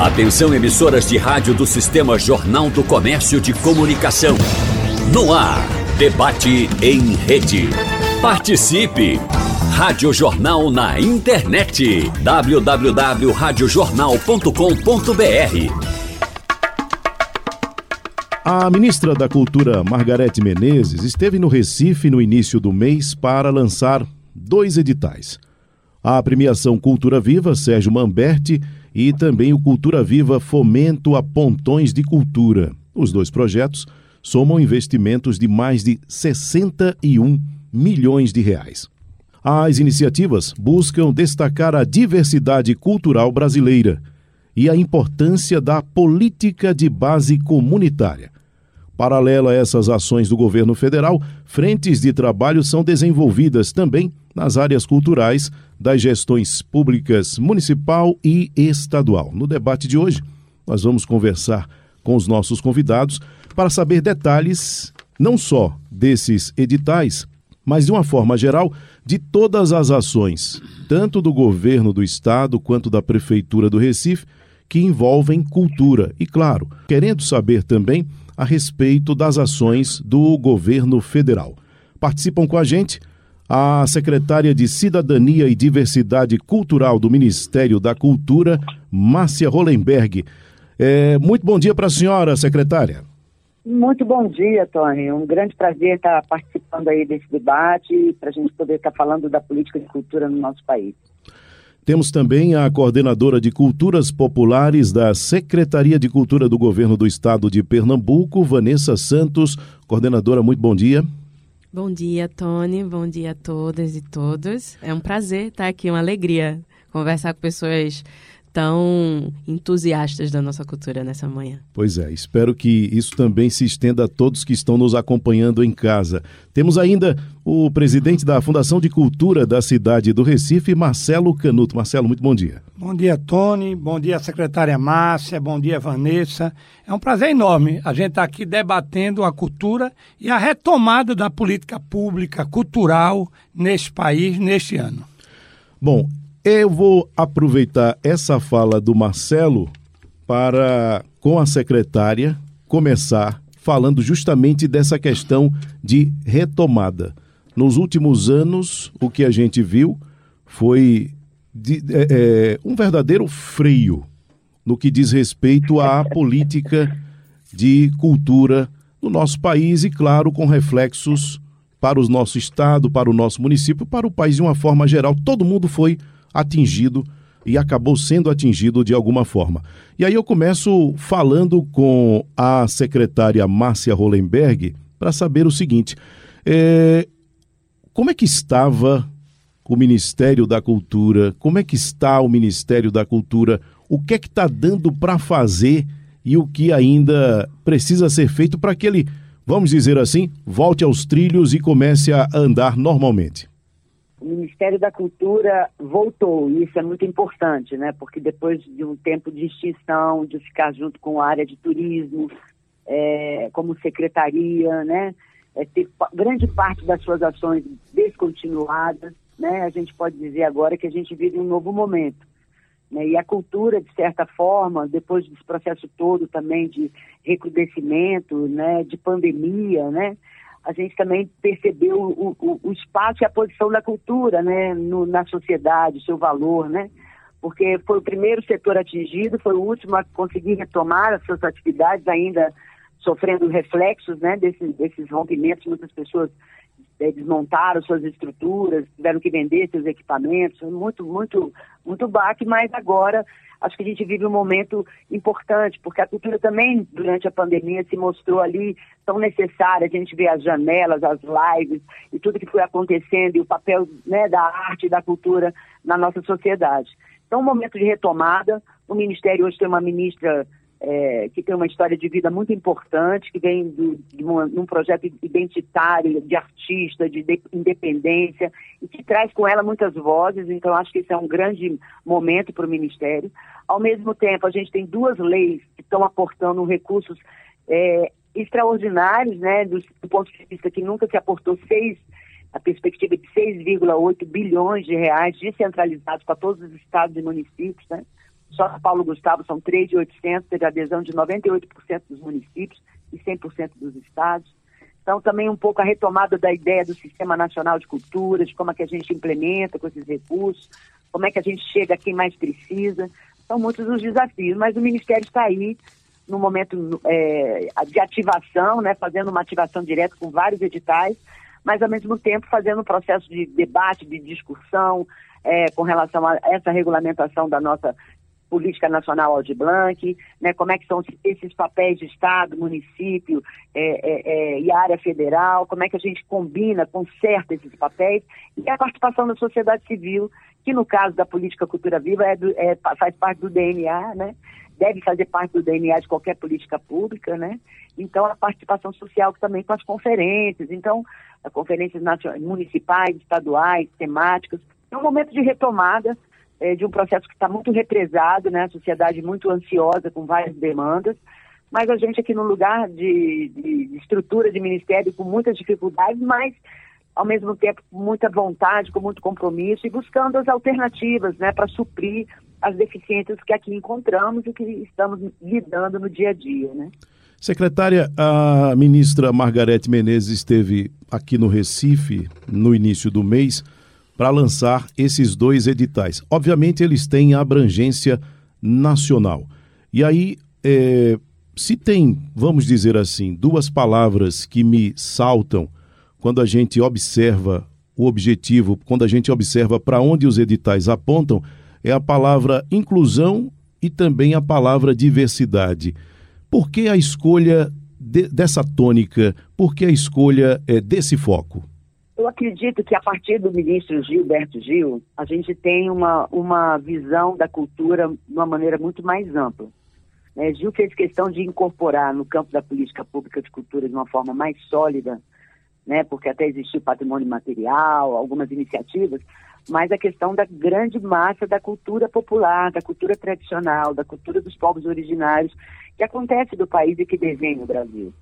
Atenção emissoras de rádio do Sistema Jornal do Comércio de Comunicação. No ar, debate em rede. Participe! Rádio Jornal na internet. www.radiojornal.com.br A ministra da Cultura, Margarete Menezes, esteve no Recife no início do mês para lançar dois editais. A premiação Cultura Viva, Sérgio Mamberti, e também o Cultura Viva Fomento a Pontões de Cultura. Os dois projetos somam investimentos de mais de 61 milhões de reais. As iniciativas buscam destacar a diversidade cultural brasileira e a importância da política de base comunitária. Paralela a essas ações do governo federal, frentes de trabalho são desenvolvidas também nas áreas culturais das gestões públicas municipal e estadual. No debate de hoje, nós vamos conversar com os nossos convidados para saber detalhes não só desses editais, mas de uma forma geral de todas as ações, tanto do governo do estado quanto da prefeitura do Recife, que envolvem cultura. E claro, querendo saber também a respeito das ações do governo federal. Participam com a gente a secretária de Cidadania e Diversidade Cultural do Ministério da Cultura, Márcia Hollenberg. É, muito bom dia para a senhora, secretária. Muito bom dia, Tony. Um grande prazer estar participando aí desse debate para a gente poder estar falando da política de cultura no nosso país. Temos também a coordenadora de Culturas Populares da Secretaria de Cultura do Governo do Estado de Pernambuco, Vanessa Santos. Coordenadora, muito bom dia. Bom dia, Tony. Bom dia a todas e todos. É um prazer estar aqui, uma alegria conversar com pessoas tão entusiastas da nossa cultura nessa manhã. Pois é, espero que isso também se estenda a todos que estão nos acompanhando em casa. Temos ainda o presidente da Fundação de Cultura da cidade do Recife, Marcelo Canuto. Marcelo, muito bom dia. Bom dia, Tony. Bom dia, secretária Márcia. Bom dia, Vanessa. É um prazer enorme a gente estar aqui debatendo a cultura e a retomada da política pública cultural neste país neste ano. Bom, eu vou aproveitar essa fala do Marcelo para, com a secretária, começar falando justamente dessa questão de retomada. Nos últimos anos, o que a gente viu foi de, é, é, um verdadeiro freio no que diz respeito à política de cultura no nosso país e, claro, com reflexos para o nosso estado, para o nosso município, para o país de uma forma geral. Todo mundo foi atingido e acabou sendo atingido de alguma forma. E aí eu começo falando com a secretária Márcia Hollenberg para saber o seguinte: é, como é que estava o Ministério da Cultura? Como é que está o Ministério da Cultura? O que é que está dando para fazer e o que ainda precisa ser feito para que ele, vamos dizer assim, volte aos trilhos e comece a andar normalmente? O Ministério da Cultura voltou, e isso é muito importante, né? Porque depois de um tempo de extinção, de ficar junto com a área de turismo, é, como secretaria, né? É, ter grande parte das suas ações descontinuadas, né? A gente pode dizer agora que a gente vive um novo momento. Né? E a cultura, de certa forma, depois desse processo todo também de recrudescimento, né? De pandemia, né? A gente também percebeu o, o, o espaço e a posição da cultura né, no, na sociedade, o seu valor, né? Porque foi o primeiro setor atingido, foi o último a conseguir retomar as suas atividades, ainda sofrendo reflexos né, desses, desses rompimentos. Muitas pessoas é, desmontaram suas estruturas, tiveram que vender seus equipamentos, muito, muito, muito baque, mas agora acho que a gente vive um momento importante, porque a cultura também, durante a pandemia, se mostrou ali tão necessária. A gente vê as janelas, as lives e tudo que foi acontecendo e o papel né, da arte e da cultura na nossa sociedade. Então, um momento de retomada. O Ministério hoje tem uma ministra é, que tem uma história de vida muito importante, que vem do, de, uma, de, um projeto identitário, de artista, de, de, independência, e que traz com ela muitas vozes, então acho que esse é um grande momento para o Ministério. Ao mesmo tempo, a gente tem duas leis que estão aportando recursos é, extraordinários, né, do, do, ponto de vista que nunca se aportou seis, a perspectiva de 6,8 bilhões de reais descentralizados para todos os estados e municípios, né? Só Paulo Gustavo são 3.800, teve adesão de 98% dos municípios e 100% dos estados. Então, também um pouco a retomada da ideia do Sistema Nacional de Cultura, de como é que a gente implementa com esses recursos, como é que a gente chega a quem mais precisa. São muitos os desafios, mas o Ministério está aí no momento é, de ativação, né, fazendo uma ativação direta com vários editais, mas ao mesmo tempo fazendo um processo de debate, de discussão é, com relação a essa regulamentação da nossa política nacional Aldi Blanc, né, como é que são esses papéis de Estado, município é, é, é, e área federal, como é que a gente combina, conserta esses papéis, e a participação da sociedade civil, que no caso da política cultura viva é do, é, faz parte do DNA, né? deve fazer parte do DNA de qualquer política pública, né? Então, a participação social também com as conferências, então, as conferências municipais, estaduais, temáticas. É um momento de retomada é, de um processo que está muito represado, né? A sociedade muito ansiosa, com várias demandas, mas a gente aqui no lugar de, de estrutura de ministério com muitas dificuldades, mas ao mesmo tempo com muita vontade, com muito compromisso e buscando as alternativas, né, para suprir as deficiências que aqui encontramos e que estamos lidando no dia a dia, né? Secretária, a ministra Margarete Menezes esteve aqui no Recife no início do mês para lançar esses dois editais. Obviamente, eles têm abrangência nacional. E aí, é, se tem, vamos dizer assim, duas palavras que me saltam quando a gente observa o objetivo, quando a gente observa para onde os editais apontam, é a palavra inclusão e também a palavra diversidade. Por que a escolha de, dessa tônica? Por que a escolha é, desse foco? Eu acredito que a partir do ministro Gilberto Gil, a gente tem uma, uma visão da cultura de uma maneira muito mais ampla. É, Gil fez questão de incorporar no campo da política pública de cultura de uma forma mais sólida, né, porque até existiu patrimônio material, algumas iniciativas, mas a questão da grande massa da cultura popular, da cultura tradicional, da cultura dos povos originários, que acontece do país e que desenha o Brasil.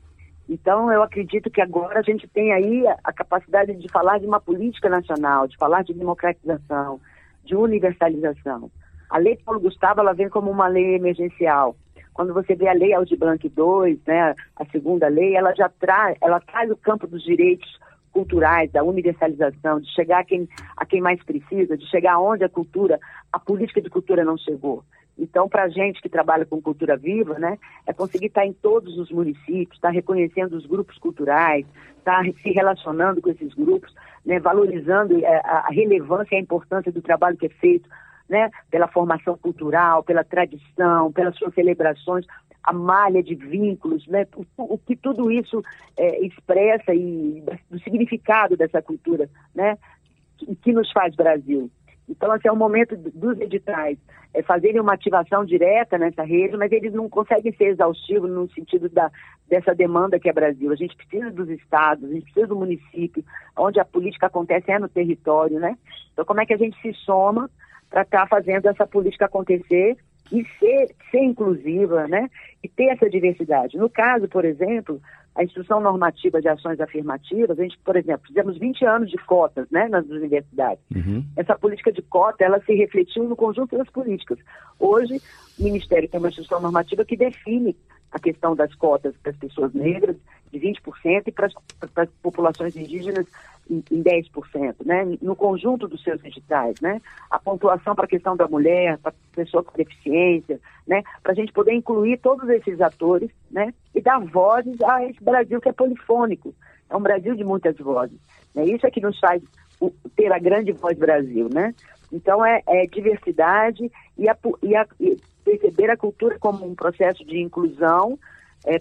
Então, eu acredito que agora a gente tem aí a, capacidade de falar de uma política nacional, de falar de democratização, de universalização. A Lei Paulo Gustavo, ela vem como uma lei emergencial. Quando você vê a Lei Aldir Blanc II, né, a segunda lei, ela já traz, ela traz o campo dos direitos culturais, da universalização, de chegar a quem, a quem mais precisa, de chegar onde a cultura, a política de cultura não chegou. Então, para a gente que trabalha com cultura viva, né, é conseguir estar tá em todos os municípios, estar tá reconhecendo os grupos culturais, estar tá se relacionando com esses grupos, né, valorizando é, a relevância e a importância do trabalho que é feito né, pela formação cultural, pela tradição, pelas suas celebrações, a malha de vínculos, né, o, o que tudo isso é, expressa e do significado dessa cultura, né, que, que nos faz Brasil. Então, assim, é o momento dos editais é, fazerem uma ativação direta nessa rede, mas eles não conseguem ser exaustivos no sentido da, dessa demanda que é Brasil. A gente precisa dos estados, a gente precisa do município, onde a política acontece é no território, né? Então, como é que a gente se soma para estar tá fazendo essa política acontecer e ser, ser inclusiva, né? E ter essa diversidade. No caso, por exemplo, a Instrução Normativa de Ações Afirmativas, a gente, por exemplo, fizemos 20 anos de cotas né, nas universidades. Uhum. Essa política de cota, ela se refletiu no conjunto das políticas. Hoje, o Ministério tem uma instrução normativa que define a questão das cotas para as pessoas negras de 20% e para as, para as populações indígenas em, em 10%, né? no conjunto dos seus editais. Né? A pontuação para a questão da mulher, para a pessoa com deficiência, né? para a gente poder incluir todos esses atores né? e dar vozes a esse Brasil que é polifônico. É um Brasil de muitas vozes. Né? Isso é que nos faz o, ter a grande voz Brasil. Né? Então, é, é diversidade e, a, e, a, e perceber a cultura como um processo de inclusão, é,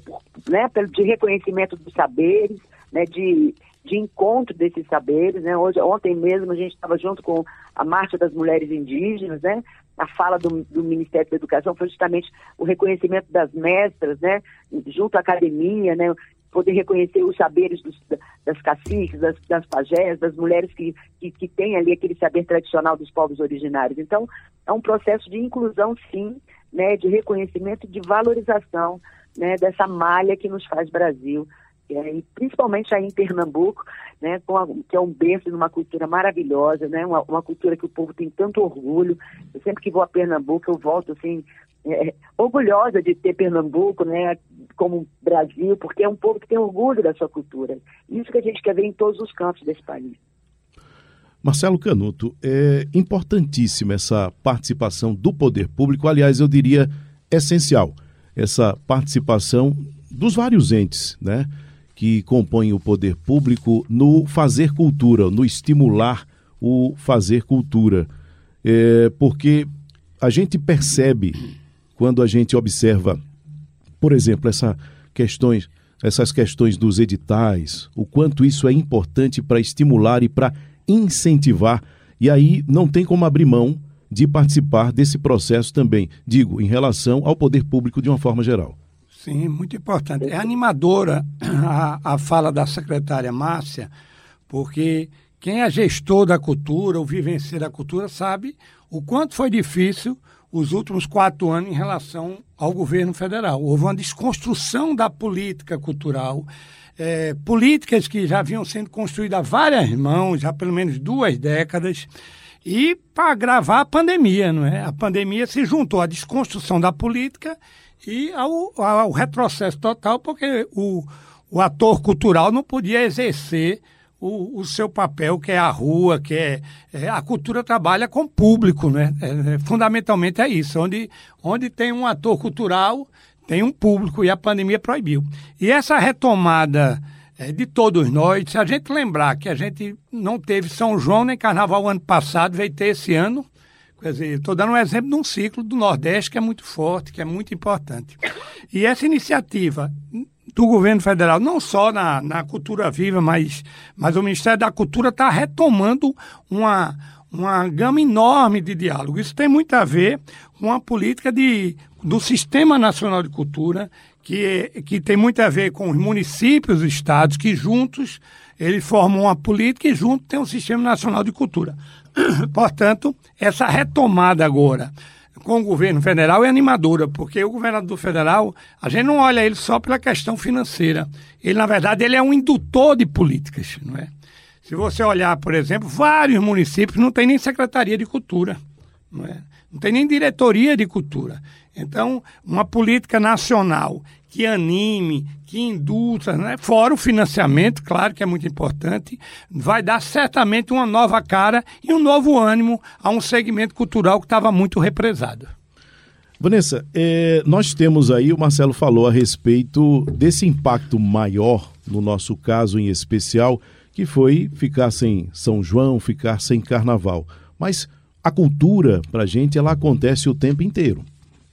né, de reconhecimento dos saberes, né, de, de encontro desses saberes. Né? Hoje, ontem mesmo a gente estava junto com a Marcha das Mulheres Indígenas, né? a fala do, do, Ministério da Educação foi justamente o reconhecimento das mestras, né? junto à academia, né? poder reconhecer os saberes dos, das caciques, das, das pajés, das mulheres que, que, que têm ali aquele saber tradicional dos povos originários. Então, é um processo de inclusão, sim, né, de reconhecimento e de valorização né, dessa malha que nos faz Brasil, é, e principalmente aí em Pernambuco, né, a, que é um berço de uma cultura maravilhosa, né, uma, uma, cultura que o povo tem tanto orgulho. Eu sempre que vou a Pernambuco, eu volto assim, é, orgulhosa de ter Pernambuco, né, como Brasil, porque é um povo que tem orgulho da sua cultura. Isso que a gente quer ver em todos os cantos desse país. Marcelo Canuto, é importantíssima essa participação do poder público, aliás, eu diria essencial, essa participação dos vários entes, né? que compõem o poder público no fazer cultura, no estimular o fazer cultura. É, porque a gente percebe, quando a gente observa, por exemplo, essa questões, essas questões dos editais, o quanto isso é importante para estimular e para incentivar, e aí não tem como abrir mão de participar desse processo também, digo, em relação ao poder público de uma forma geral. Sim, muito importante. É animadora a, a fala da secretária Márcia, porque quem é gestor da cultura, ou vivenciar a cultura, sabe o quanto foi difícil os últimos quatro anos em relação ao governo federal. Houve uma desconstrução da política cultural, é, políticas que já vinham sendo construídas várias mãos, há pelo menos duas décadas, e para agravar a pandemia, não é? A pandemia se juntou à desconstrução da política e ao, ao retrocesso total, porque o, o ator cultural não podia exercer o, o, seu papel, que é a rua, que é, é a cultura trabalha com público, né? É, fundamentalmente é isso, onde, onde tem um ator cultural, tem um público e a pandemia proibiu. E essa retomada é, de todos nós, se a gente lembrar que a gente não teve São João nem Carnaval ano passado, veio ter esse ano, Quer dizer, estou dando um exemplo de um ciclo do Nordeste que é muito forte, que é muito importante. E essa iniciativa do governo federal, não só na, na cultura viva, mas, mas o Ministério da Cultura está retomando uma, uma gama enorme de diálogo. Isso tem muito a ver com a política de, do Sistema Nacional de Cultura, que, que tem muito a ver com os municípios, os estados, que juntos eles formam uma política e junto tem um Sistema Nacional de Cultura. Portanto, essa retomada agora com o governo federal é animadora, porque o governador federal, a gente não olha ele só pela questão financeira. Ele, na verdade, ele é um indutor de políticas, não é? Se você olhar, por exemplo, vários municípios não tem nem secretaria de cultura, não é? Não tem nem diretoria de cultura. Então, uma política nacional que anime, que indulta, né? fora o financiamento, claro que é muito importante, vai dar certamente uma nova cara e um novo ânimo a um segmento cultural que estava muito represado. Vanessa, é, nós temos aí, o Marcelo falou a respeito desse impacto maior, no nosso caso em especial, que foi ficar sem São João, ficar sem Carnaval. Mas a cultura, para a gente, ela acontece o tempo inteiro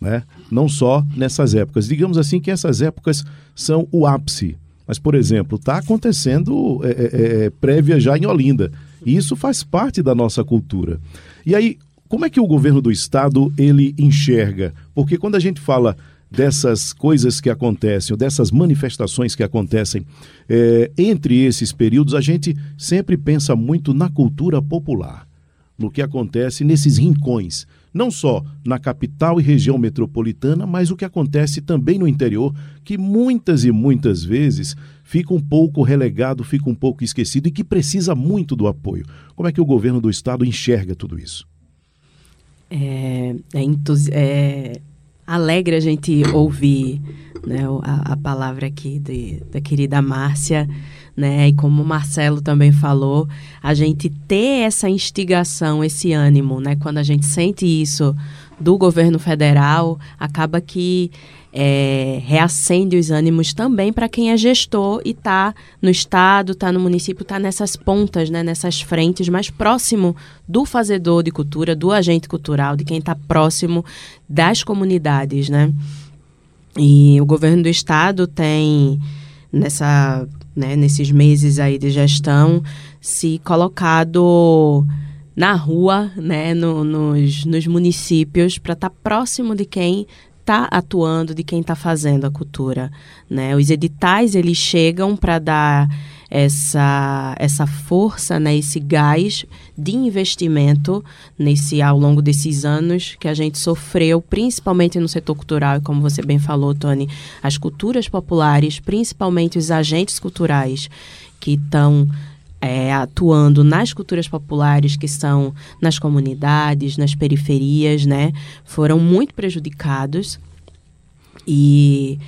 né? não só nessas épocas. Digamos assim que essas épocas são o ápice. Mas, por exemplo, está acontecendo é, é, é, prévia já em Olinda. E isso faz parte da nossa cultura. E aí, como é que o governo do estado ele enxerga? Porque quando a gente fala dessas coisas que acontecem, ou dessas manifestações que acontecem é, entre esses períodos, a gente sempre pensa muito na cultura popular, no que acontece nesses rincões não só na capital e região metropolitana, mas o que acontece também no interior, que muitas e muitas vezes fica um pouco relegado, fica um pouco esquecido e que precisa muito do apoio. Como é que o governo do estado enxerga tudo isso? É, é, é alegre a gente ouvir né, a, a palavra aqui de, da querida Márcia né? E como o Marcelo também falou, a gente ter essa instigação, esse ânimo, né? Quando a gente sente isso do governo federal, acaba que é, reacende os ânimos também para quem é gestor e está no estado, está no município, está nessas pontas, né, nessas frentes, mais próximo do fazedor de cultura, do agente cultural, de quem está próximo das comunidades, né? E o governo do estado tem nessa né, nesses meses aí de gestão, se colocado na rua, né, no, nos, nos municípios, para estar tá próximo de quem está atuando, de quem está fazendo a cultura. Né? Os editais eles chegam para dar essa, essa força, né, esse gás de investimento nesse ao longo desses anos que a gente sofreu, principalmente no setor cultural, e como você bem falou, Tony, as culturas populares, principalmente os agentes culturais que estão é, atuando nas culturas populares que são nas comunidades, nas periferias, né, foram muito prejudicados. E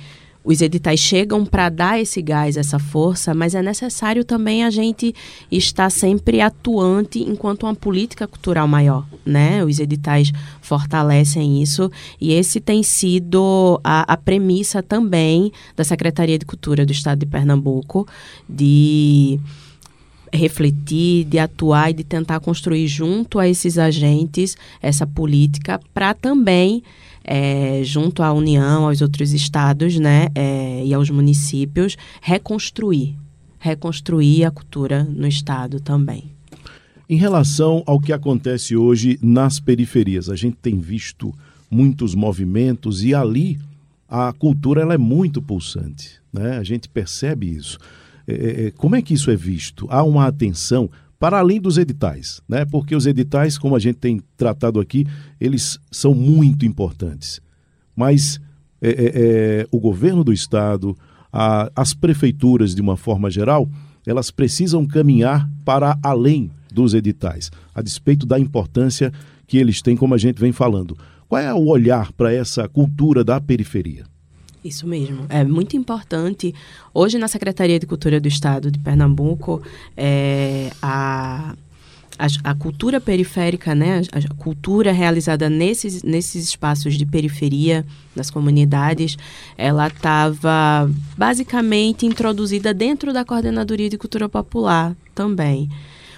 os editais chegam para dar esse gás, essa força, mas é necessário também a gente estar sempre atuante enquanto uma política cultural maior, né? Os editais fortalecem isso e esse tem sido a, a premissa também da Secretaria de Cultura do Estado de Pernambuco de refletir, de atuar e de tentar construir junto a esses agentes essa política para também é, junto à União, aos outros estados né, é, e aos municípios, reconstruir, reconstruir a cultura no estado também. Em relação ao que acontece hoje nas periferias, a gente tem visto muitos movimentos e ali a cultura ela é muito pulsante, né? A gente percebe isso. É, é, é como é que isso é visto? Há uma atenção para além dos editais, né? Porque os editais, como a gente tem tratado aqui, eles são muito importantes. Mas é, é, é, o governo do estado, a, as prefeituras, de uma forma geral, elas precisam caminhar para além dos editais, a despeito da importância que eles têm, como a gente vem falando. Qual é o olhar para essa cultura da periferia? Isso mesmo. É muito importante. Hoje, na Secretaria de Cultura do Estado de Pernambuco, é, a, a, a, cultura periférica, né, a, a, cultura realizada nesses, nesses espaços de periferia, das comunidades, ela estava basicamente introduzida dentro da Coordenadoria de Cultura Popular também.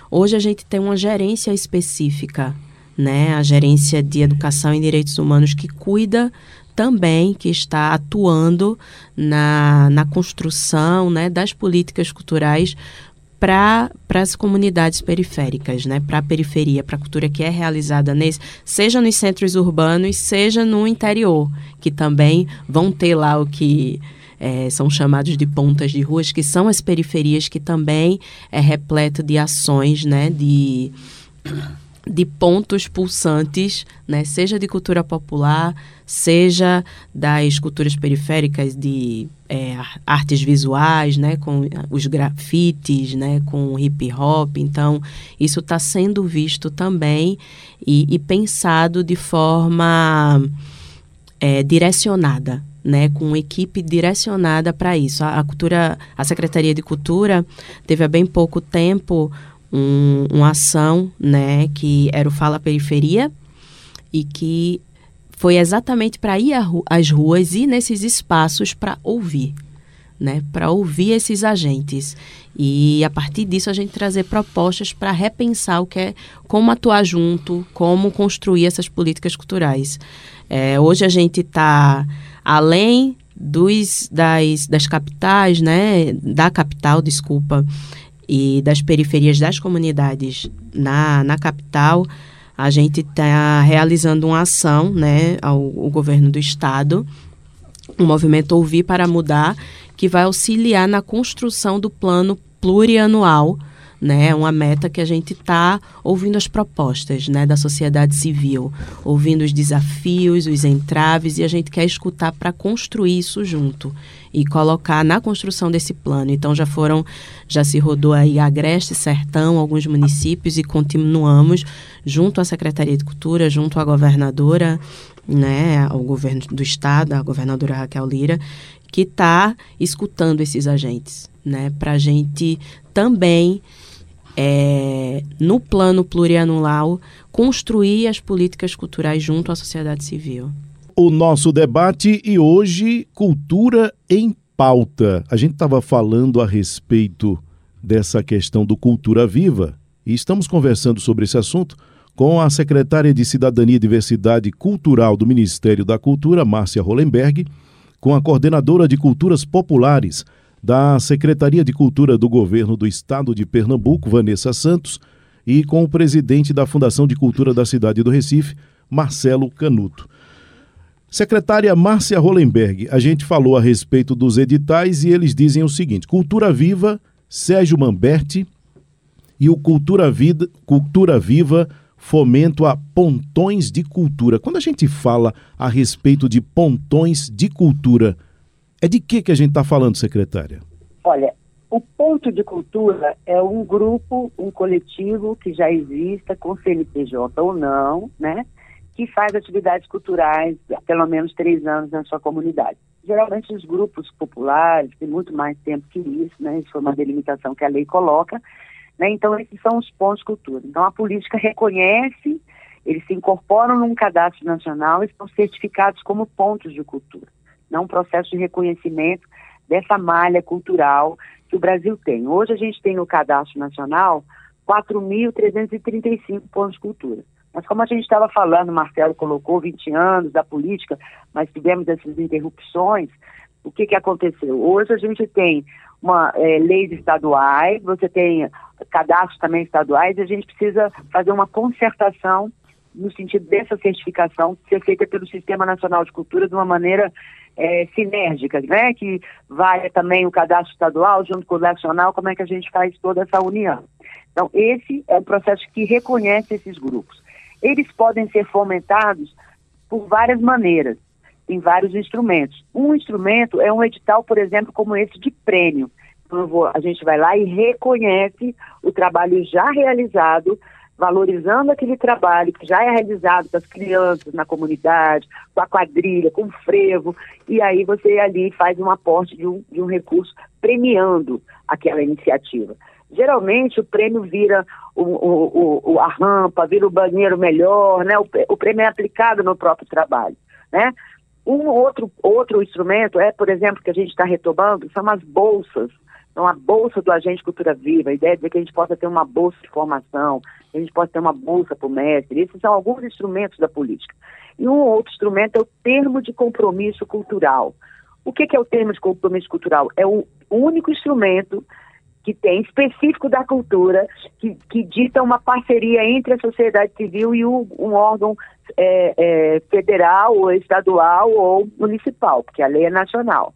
Hoje a gente tem uma gerência específica, né, a gerência de Educação e Direitos Humanos que cuida também que está atuando na, na construção né, das políticas culturais para as comunidades periféricas, né, para a periferia, para a cultura que é realizada nesse, seja nos centros urbanos, seja no interior, que também vão ter lá o que é, são chamados de pontas de ruas, que são as periferias que também é repleto de ações, né, de de pontos pulsantes, né, seja de cultura popular, seja das culturas periféricas de é, artes visuais, né, com os grafites, né, com hip hop. Então, isso está sendo visto também e, e pensado de forma é, direcionada, né, com equipe direcionada para isso. A, a, cultura, a Secretaria de Cultura teve há bem pouco tempo um, uma ação, né, que era o Fala Periferia e que foi exatamente para ir às ruas e nesses espaços para ouvir, né, para ouvir esses agentes. E a partir disso a gente trazer propostas para repensar o que é como atuar junto, como construir essas políticas culturais. É, hoje a gente está além dos das, das capitais, né, da capital, desculpa, e das periferias das comunidades na, na capital, a gente está realizando uma ação né, ao, ao governo do estado, o movimento Ouvir para Mudar, que vai auxiliar na construção do plano plurianual né? Uma meta que a gente está ouvindo as propostas, né, da sociedade civil, ouvindo os desafios, os entraves e a gente quer escutar para construir isso junto e colocar na construção desse plano. Então já foram, já se rodou aí Agreste, Sertão, alguns municípios e continuamos junto à Secretaria de Cultura, junto à governadora, né, ao governo do estado, a governadora Raquel Lira, que está escutando esses agentes, né, para a gente também é, no plano plurianual, construir as políticas culturais junto à sociedade civil. O nosso debate e hoje, cultura em pauta. A gente estava falando a respeito dessa questão do Cultura Viva e estamos conversando sobre esse assunto com a secretária de Cidadania e Diversidade Cultural do Ministério da Cultura, Márcia Hollenberg, com a coordenadora de Culturas Populares, da Secretaria de Cultura do Governo do Estado de Pernambuco, Vanessa Santos, e com o presidente da Fundação de Cultura da cidade do Recife, Marcelo Canuto. Secretária Márcia Hollenberg, a gente falou a respeito dos editais e eles dizem o seguinte: Cultura Viva Sérgio Mamberti e o Cultura, Vida, Cultura Viva Fomento a Pontões de Cultura. Quando a gente fala a respeito de pontões de cultura, é de que, que a gente está falando, secretária? Olha, o Ponto de Cultura é um grupo, um coletivo que já exista, com CNPJ ou não, né? Que faz atividades culturais há pelo menos três anos na sua comunidade. Geralmente os grupos populares têm muito mais tempo que isso, né? Isso foi uma delimitação que a lei coloca. Né? Então, esses são os pontos de cultura. Então, a política reconhece, eles se incorporam num cadastro nacional e são certificados como pontos de cultura. Não um processo de reconhecimento dessa malha cultural que o Brasil tem. Hoje a gente tem no cadastro nacional 4.335 pontos de cultura. Mas como a gente estava falando, Marcelo colocou 20 anos da política, mas tivemos essas interrupções, o que, que aconteceu? Hoje a gente tem uma é, leis estaduais, você tem cadastros também estaduais, e a gente precisa fazer uma concertação no sentido dessa certificação ser feita pelo Sistema Nacional de Cultura de uma maneira é, sinérgica, né? Que vai também o cadastro estadual junto com o nacional, como é que a gente faz toda essa união. Então, esse é um processo que reconhece esses grupos. Eles podem ser fomentados por várias maneiras, em vários instrumentos. Um instrumento é um edital, por exemplo, como esse de prêmio. Então, vou, a gente vai lá e reconhece o trabalho já realizado valorizando aquele trabalho que já é realizado com as crianças na comunidade, com a quadrilha, com o frevo, e aí você ali faz um aporte de um, de um recurso premiando aquela iniciativa. Geralmente o prêmio vira o, o, o, a rampa, vira o banheiro melhor, né? O, prêmio é aplicado no próprio trabalho, né? Um outro, outro instrumento é, por exemplo, que a gente está retomando, são as bolsas então, a bolsa do agente cultura viva, a ideia de que a gente possa ter uma bolsa de formação, a gente possa ter uma bolsa para o mestre, esses são alguns instrumentos da política. E um outro instrumento é o termo de compromisso cultural. O que, que é o termo de compromisso cultural? É o único instrumento que tem específico da cultura, que, que dita uma parceria entre a sociedade civil e o, um órgão é, é, federal, ou estadual ou municipal, porque a lei é nacional.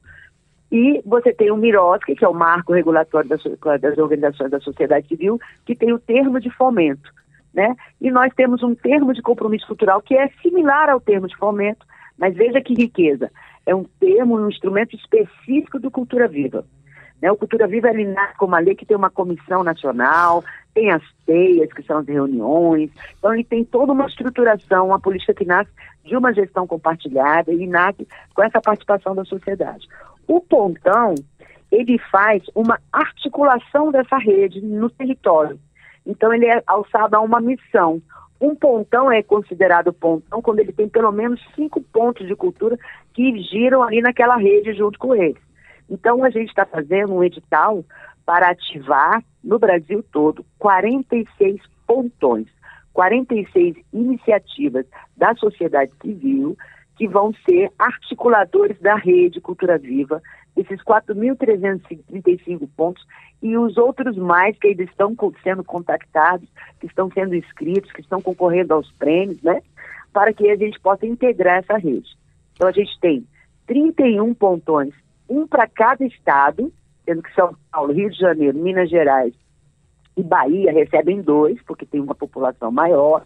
E você tem o MIROSC, que é o marco regulatório das, das organizações da sociedade civil, que tem o termo de fomento. Né? E nós temos um termo de compromisso cultural que é similar ao termo de fomento, mas veja que riqueza. É um termo, um instrumento específico do Cultura Viva. Né? O Cultura Viva ele nasce com uma lei que tem uma comissão nacional, tem as teias, que são as reuniões, então ele tem toda uma estruturação, uma política que nasce de uma gestão compartilhada e nasce com essa participação da sociedade. O pontão, ele faz uma articulação dessa rede no território. Então, ele é alçado a uma missão. Um pontão é considerado pontão quando ele tem pelo menos cinco pontos de cultura que giram ali naquela rede junto com ele. Então, a gente está fazendo um edital para ativar no Brasil todo 46 pontões, 46 iniciativas da sociedade civil que vão ser articuladores da rede Cultura Viva, esses 4.335 pontos e os outros mais que ainda estão sendo contactados, que estão sendo inscritos, que estão concorrendo aos prêmios, né? Para que a gente possa integrar essa rede. Então a gente tem 31 pontões, um para cada estado, sendo que São Paulo, Rio de Janeiro, Minas Gerais e Bahia recebem dois, porque tem uma população maior.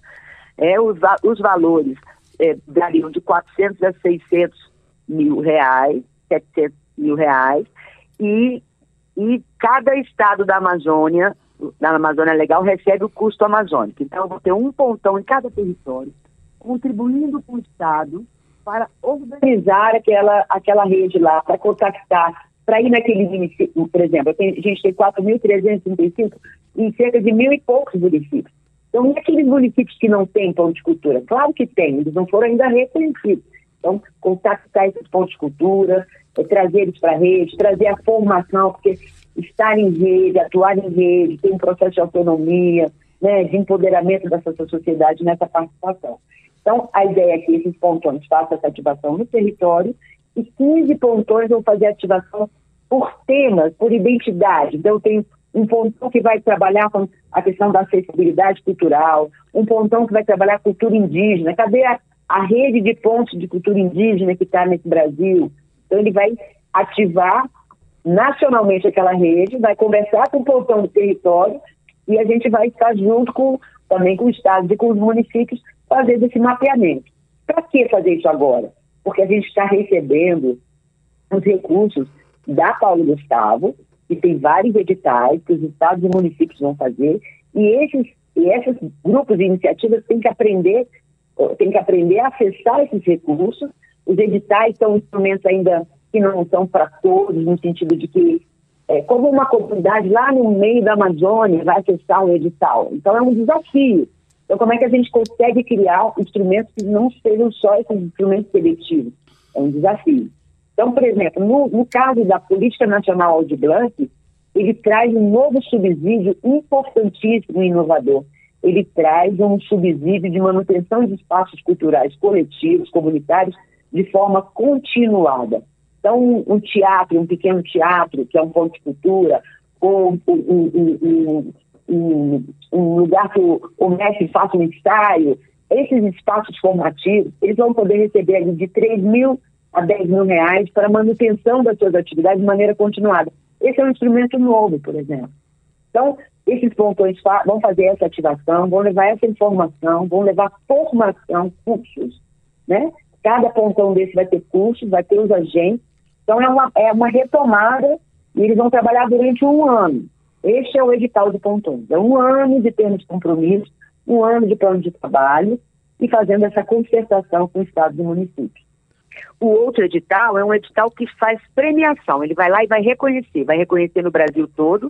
É, os, os valores é, variam de 400 a 600 mil reais, 700 mil reais, e, e cada estado da Amazônia, da Amazônia Legal, recebe o custo amazônico. Então, eu vou ter um pontão em cada território, contribuindo com o Estado para organizar aquela, aquela rede lá, para contactar, para ir naquele município, por exemplo, a gente tem 4.335 em cerca de mil e poucos municípios. Então, e aqueles municípios que não têm ponto de cultura? Claro que tem, eles não foram ainda reconhecidos. Então, contactar esses pontos de cultura, é, trazer eles para a rede, trazer a formação, porque estar em rede, atuar em rede, tem um processo de autonomia, né, de empoderamento dessa sociedade nessa participação. Então, a ideia é que esses pontões façam essa ativação no território e 15 pontões vão fazer ativação por temas, por identidade. Então, tem um pontão que vai trabalhar com a questão da acessibilidade cultural, um pontão que vai trabalhar cultura indígena. Cadê a, a rede de pontos de cultura indígena que está nesse Brasil? Então, ele vai ativar nacionalmente aquela rede, vai conversar com o pontão do território e a gente vai estar junto com também com o Estado e com os municípios fazendo esse mapeamento. Para que fazer isso agora? Porque a gente está recebendo os recursos da Paulo Gustavo, que tem vários editais que os estados e municípios vão fazer, e esses, e esses grupos e iniciativas têm que aprender, têm que aprender a acessar esses recursos. Os editais são instrumentos ainda que não são para todos, no sentido de que, é, como uma comunidade lá no meio da Amazônia vai acessar um edital. Então, é um desafio. Então, como é que a gente consegue criar instrumentos que não sejam só esses instrumentos seletivos? É um desafio. Então, por exemplo, no, no caso da Política Nacional Audi Blanc, ele traz um novo subsídio importantíssimo e inovador. Ele traz um subsídio de manutenção de espaços culturais coletivos, comunitários, de forma continuada. Então, um teatro, um pequeno teatro, que é um ponto de cultura, ou um, um, um lugar que o, o mestre faça um ensaio, esses espaços formativos, eles vão poder receber ali de 3 mil a 10 mil reais para manutenção das suas atividades de maneira continuada. Esse é um instrumento novo, por exemplo. Então, esses pontões vão fazer essa ativação, vão levar essa informação, vão levar formação, cursos, né? Cada pontão desse vai ter cursos, vai ter os agentes. Então, é uma, é uma retomada e eles vão trabalhar durante um ano. Este é o edital de pontões. É um ano de termos de compromisso, um ano de plano de trabalho e fazendo essa concertação com estados e municípios. O outro edital é um edital que faz premiação. Ele vai lá e vai reconhecer, vai reconhecer no Brasil todo.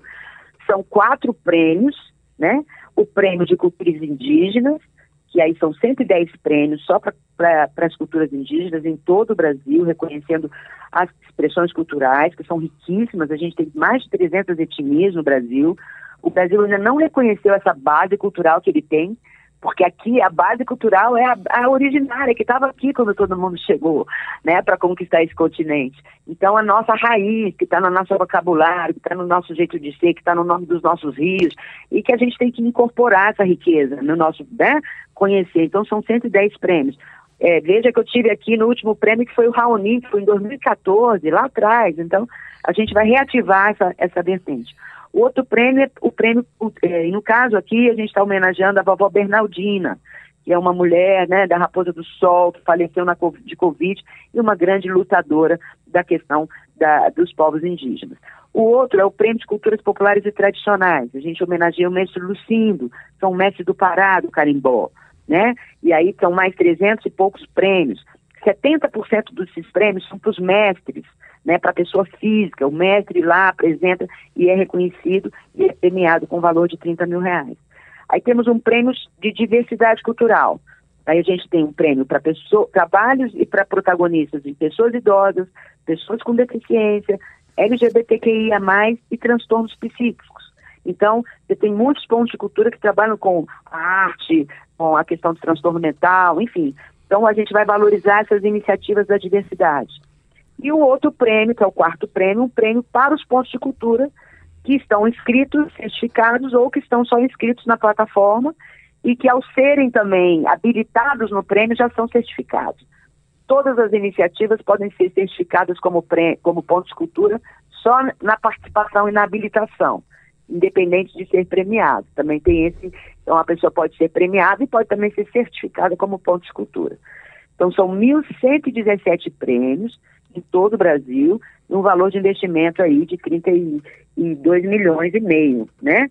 São quatro prêmios, né? O prêmio de culturas indígenas, que aí são 110 prêmios só para as culturas indígenas em todo o Brasil, reconhecendo as expressões culturais, que são riquíssimas. A gente tem mais de 300 etnias no Brasil. O Brasil ainda não reconheceu essa base cultural que ele tem, porque aqui a base cultural é a, a originária, que estava aqui quando todo mundo chegou, né, para conquistar esse continente. Então, a nossa raiz, que está no nosso vocabulário, que está no nosso jeito de ser, que está no nome dos nossos rios, e que a gente tem que incorporar essa riqueza no nosso, né, conhecer. Então, são 110 prêmios. É, veja que eu tive aqui no último prêmio, que foi o Raoni, que foi em 2014, lá atrás. Então, a gente vai reativar essa, essa vertente. O outro prêmio é o prêmio, é, no caso aqui, a gente está homenageando a vovó Bernaldina, que é uma mulher né, da Raposa do Sol, que faleceu na, de Covid, e uma grande lutadora da questão da, dos povos indígenas. O outro é o Prêmio de Culturas Populares e Tradicionais. A gente homenageia o mestre Lucindo, São Mestre do Pará, do Carimbó. Né? E aí são mais 300 e poucos prêmios. 70% desses prêmios são para os mestres, né, para a pessoa física. O mestre lá apresenta e é reconhecido e é premiado com valor de 30 mil reais. Aí temos um prêmio de diversidade cultural. Aí a gente tem um prêmio para trabalhos e para protagonistas de pessoas idosas, pessoas com deficiência, LGBTQIA+, e transtornos psíquicos. Então, você tem muitos pontos de cultura que trabalham com a arte, com a questão do transtorno mental, enfim. Então, a gente vai valorizar essas iniciativas da diversidade. E o outro prêmio, que é o quarto prêmio, um prêmio para os pontos de cultura que estão inscritos, certificados ou que estão só inscritos na plataforma e que, ao serem também habilitados no prêmio, já são certificados. Todas as iniciativas podem ser certificadas como, prêmio, como pontos de cultura só na participação e na habilitação, independente de ser premiado. Também tem esse, então a pessoa pode ser premiada e pode também ser certificada como ponto de cultura. Então são 1.117 prêmios, em todo o Brasil, um valor de investimento aí de 32 milhões e meio, né?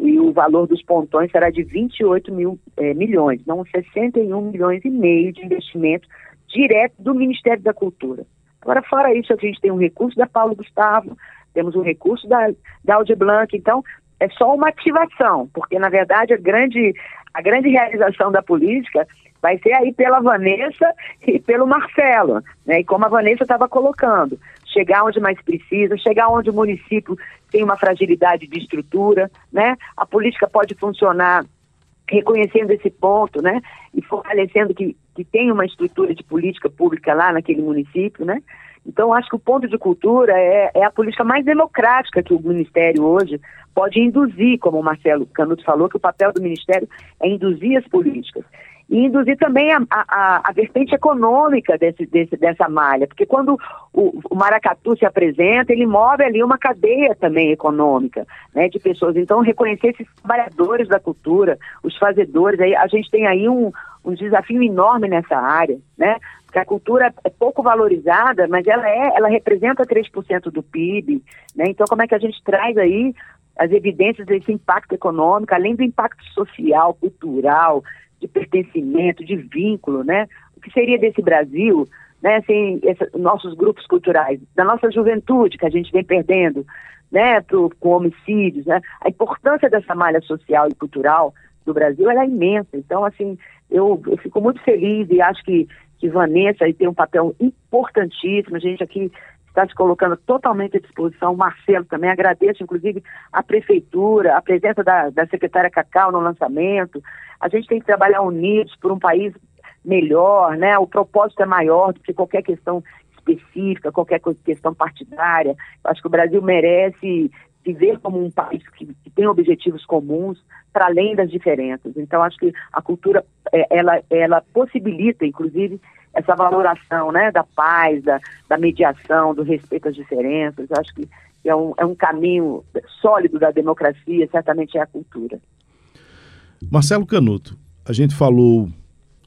E o valor dos pontões será de 28 mil é, milhões, não 61 milhões e meio de investimento direto do Ministério da Cultura. Agora, fora isso, a gente tem um recurso da Paulo Gustavo, temos um recurso da, da Audi Blanc, então é só uma ativação, porque na verdade a grande, a grande realização da política vai ser aí pela Vanessa e pelo Marcelo, né? E como a Vanessa estava colocando, chegar onde mais precisa, chegar onde o município tem uma fragilidade de estrutura, né? A política pode funcionar reconhecendo esse ponto, né? E fortalecendo que, que tem uma estrutura de política pública lá naquele município, né? Então, acho que o ponto de cultura é, é, a política mais democrática que o Ministério hoje pode induzir, como o Marcelo Canuto falou, que o papel do Ministério é induzir as políticas. e induzir também a, a, a vertente econômica desse, desse, dessa malha, porque quando o, o, maracatu se apresenta, ele move ali uma cadeia também econômica, né, de pessoas. Então, reconhecer esses trabalhadores da cultura, os fazedores, aí, a gente tem aí um, um desafio enorme nessa área, né, porque a cultura é pouco valorizada, mas ela é, ela representa 3% do PIB, né, então como é que a gente traz aí as evidências desse impacto econômico, além do impacto social, cultural, de pertencimento, de vínculo, né? O que seria desse Brasil, né, sem essa, nossos grupos culturais, da nossa juventude que a gente vem perdendo, né, pro, com homicídios, né? A importância dessa malha social e cultural do Brasil é imensa. Então, assim, eu, eu fico muito feliz e acho que, que Vanessa aí tem um papel importantíssimo. A gente aqui está se colocando totalmente à disposição. O Marcelo também agradeço, inclusive, a prefeitura, a presença da, da secretária Cacau no lançamento. A gente tem que trabalhar unidos por um país melhor, né? O propósito é maior do que qualquer questão específica, qualquer questão partidária. Eu acho que o Brasil merece se ver como um país que, que tem objetivos comuns para além das diferenças. Então, acho que a cultura, é, ela, ela possibilita, inclusive, essa valoração né, da paz, da, da mediação, do respeito às diferenças. Acho que é um, é um caminho sólido da democracia, certamente é a cultura. Marcelo Canuto, a gente falou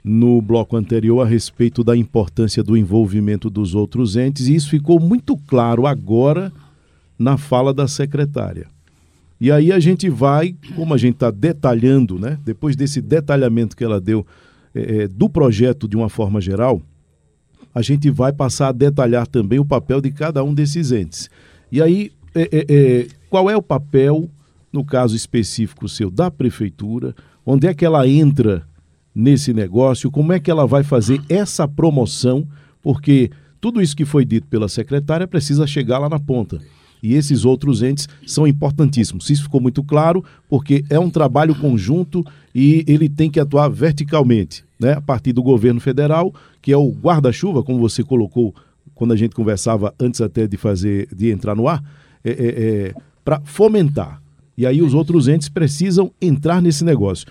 no bloco anterior a respeito da importância do envolvimento dos outros entes, e isso ficou muito claro agora na fala da secretária. E aí a gente vai, como a gente está detalhando, né? Depois desse detalhamento que ela deu é, é, do projeto de uma forma geral, a gente vai passar a detalhar também o papel de cada um desses entes. E aí, é, é, é, qual é o papel, no caso específico seu, da prefeitura? Onde é que ela entra nesse negócio? Como é que ela vai fazer essa promoção? Porque tudo isso que foi dito pela secretária precisa chegar lá na ponta e esses outros entes são importantíssimos. Isso ficou muito claro, porque é um trabalho conjunto e ele tem que atuar verticalmente, né? a partir do governo federal, que é o guarda-chuva, como você colocou quando a gente conversava antes até de fazer, de entrar no ar, é, é, é para fomentar. E aí os outros entes precisam entrar nesse negócio.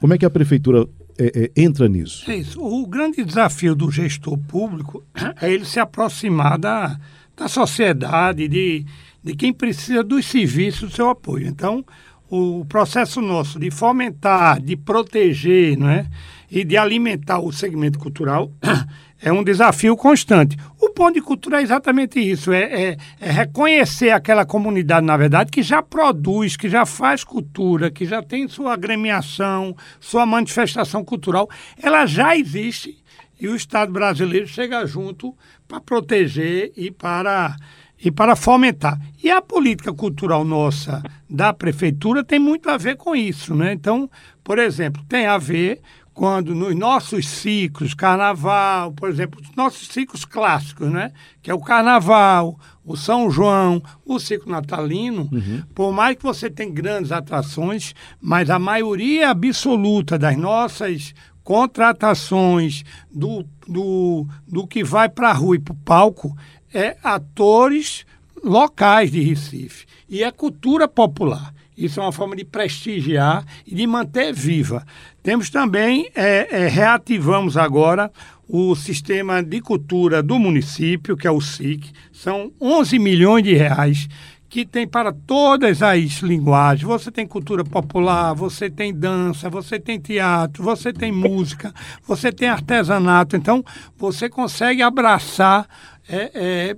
Como é que a prefeitura é, é, entra nisso? É. O grande desafio do gestor público é ele se aproximar da, da sociedade, de, de quem precisa dos serviços do seu apoio. Então, o processo nosso de fomentar, de proteger não é? e de alimentar o segmento cultural é um desafio constante. O ponto de cultura é exatamente isso: é, é, é, reconhecer aquela comunidade, na verdade, que já produz, que já faz cultura, que já tem sua agremiação, sua manifestação cultural. Ela já existe e o Estado brasileiro chega junto para proteger e para e para fomentar. E a política cultural nossa da prefeitura tem muito a ver com isso, né? Então, por exemplo, tem a ver quando nos nossos ciclos, carnaval, por exemplo, os nossos ciclos clássicos, né? Que é o carnaval, o São João, o ciclo natalino, uhum. por mais que você tenha grandes atrações, mas a maioria absoluta das nossas contratações do, do, do que vai para a rua e para o palco é atores locais de Recife. E é cultura popular. Isso é uma forma de prestigiar e de manter viva. Temos também, é, é, reativamos agora o sistema de cultura do município, que é o SIC. São 11 milhões de reais que tem para todas as linguagens. Você tem cultura popular, você tem dança, você tem teatro, você tem música, você tem artesanato. Então, você consegue abraçar é, é,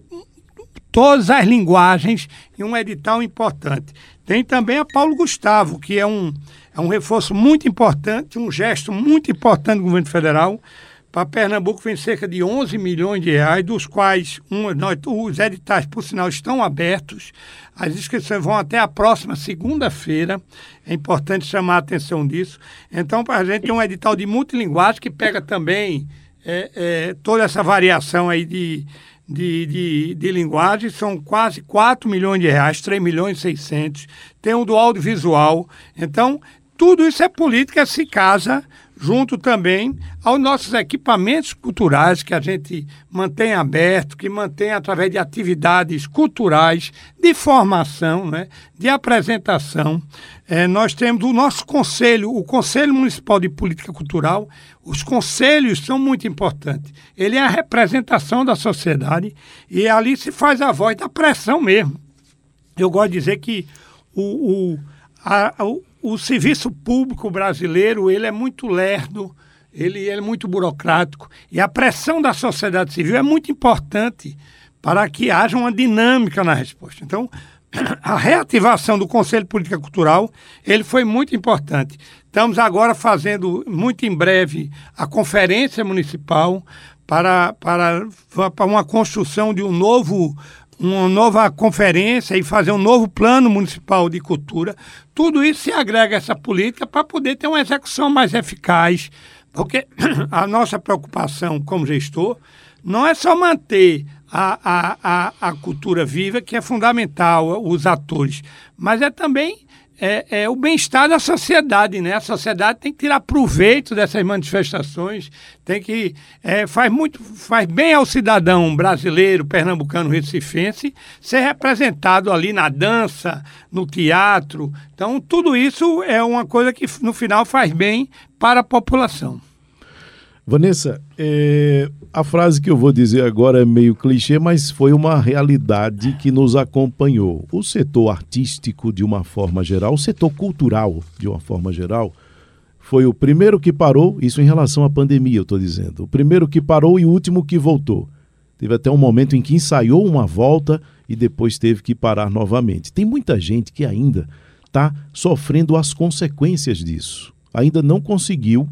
todas as linguagens em um edital importante. Tem também a Paulo Gustavo, que é um, é um reforço muito importante, um gesto muito importante do governo federal. Para Pernambuco vem cerca de 11 milhões de reais, dos quais um, nós, os editais, por sinal, estão abertos. As inscrições vão até a próxima segunda-feira. É importante chamar a atenção disso. Então, para a gente tem um edital de multilinguagem que pega também é, é, toda essa variação aí de, de, de, de, linguagem, são quase 4 milhões de reais, 3 milhões e 600. Tem o do audiovisual. Então, tudo isso é política, se casa junto também aos nossos equipamentos culturais que a gente mantém aberto, que mantém através de atividades culturais, de formação, né, de apresentação. É, nós temos o nosso conselho, o Conselho Municipal de Política Cultural. Os conselhos são muito importantes. Ele é a representação da sociedade e ali se faz a voz da pressão mesmo. Eu gosto de dizer que o, o, a, o, o serviço público brasileiro ele é muito lerdo, ele, é muito burocrático e a pressão da sociedade civil é muito importante para que haja uma dinâmica na resposta. Então, a reativação do Conselho de Política Cultural ele foi muito importante. Estamos agora fazendo, muito em breve, a conferência municipal para, para, para uma construção de um novo uma nova conferência e fazer um novo plano municipal de cultura. Tudo isso se agrega a essa política para poder ter uma execução mais eficaz, porque a nossa preocupação como gestor não é só manter a, a, a, a cultura viva, que é fundamental, os atores, mas é também é, é, o bem-estar da sociedade, né? A sociedade tem que tirar proveito dessas manifestações, tem que é, faz muito, faz bem ao cidadão brasileiro, pernambucano, recifense, ser representado ali na dança, no teatro. Então, tudo isso é uma coisa que no final faz bem para a população. Vanessa, é, a frase que eu vou dizer agora é meio clichê, mas foi uma realidade que nos acompanhou. O setor artístico, de uma forma geral, o setor cultural, de uma forma geral, foi o primeiro que parou, isso em relação à pandemia, eu estou dizendo. O primeiro que parou e o último que voltou. Teve até um momento em que ensaiou uma volta e depois teve que parar novamente. Tem muita gente que ainda está sofrendo as consequências disso. Ainda não conseguiu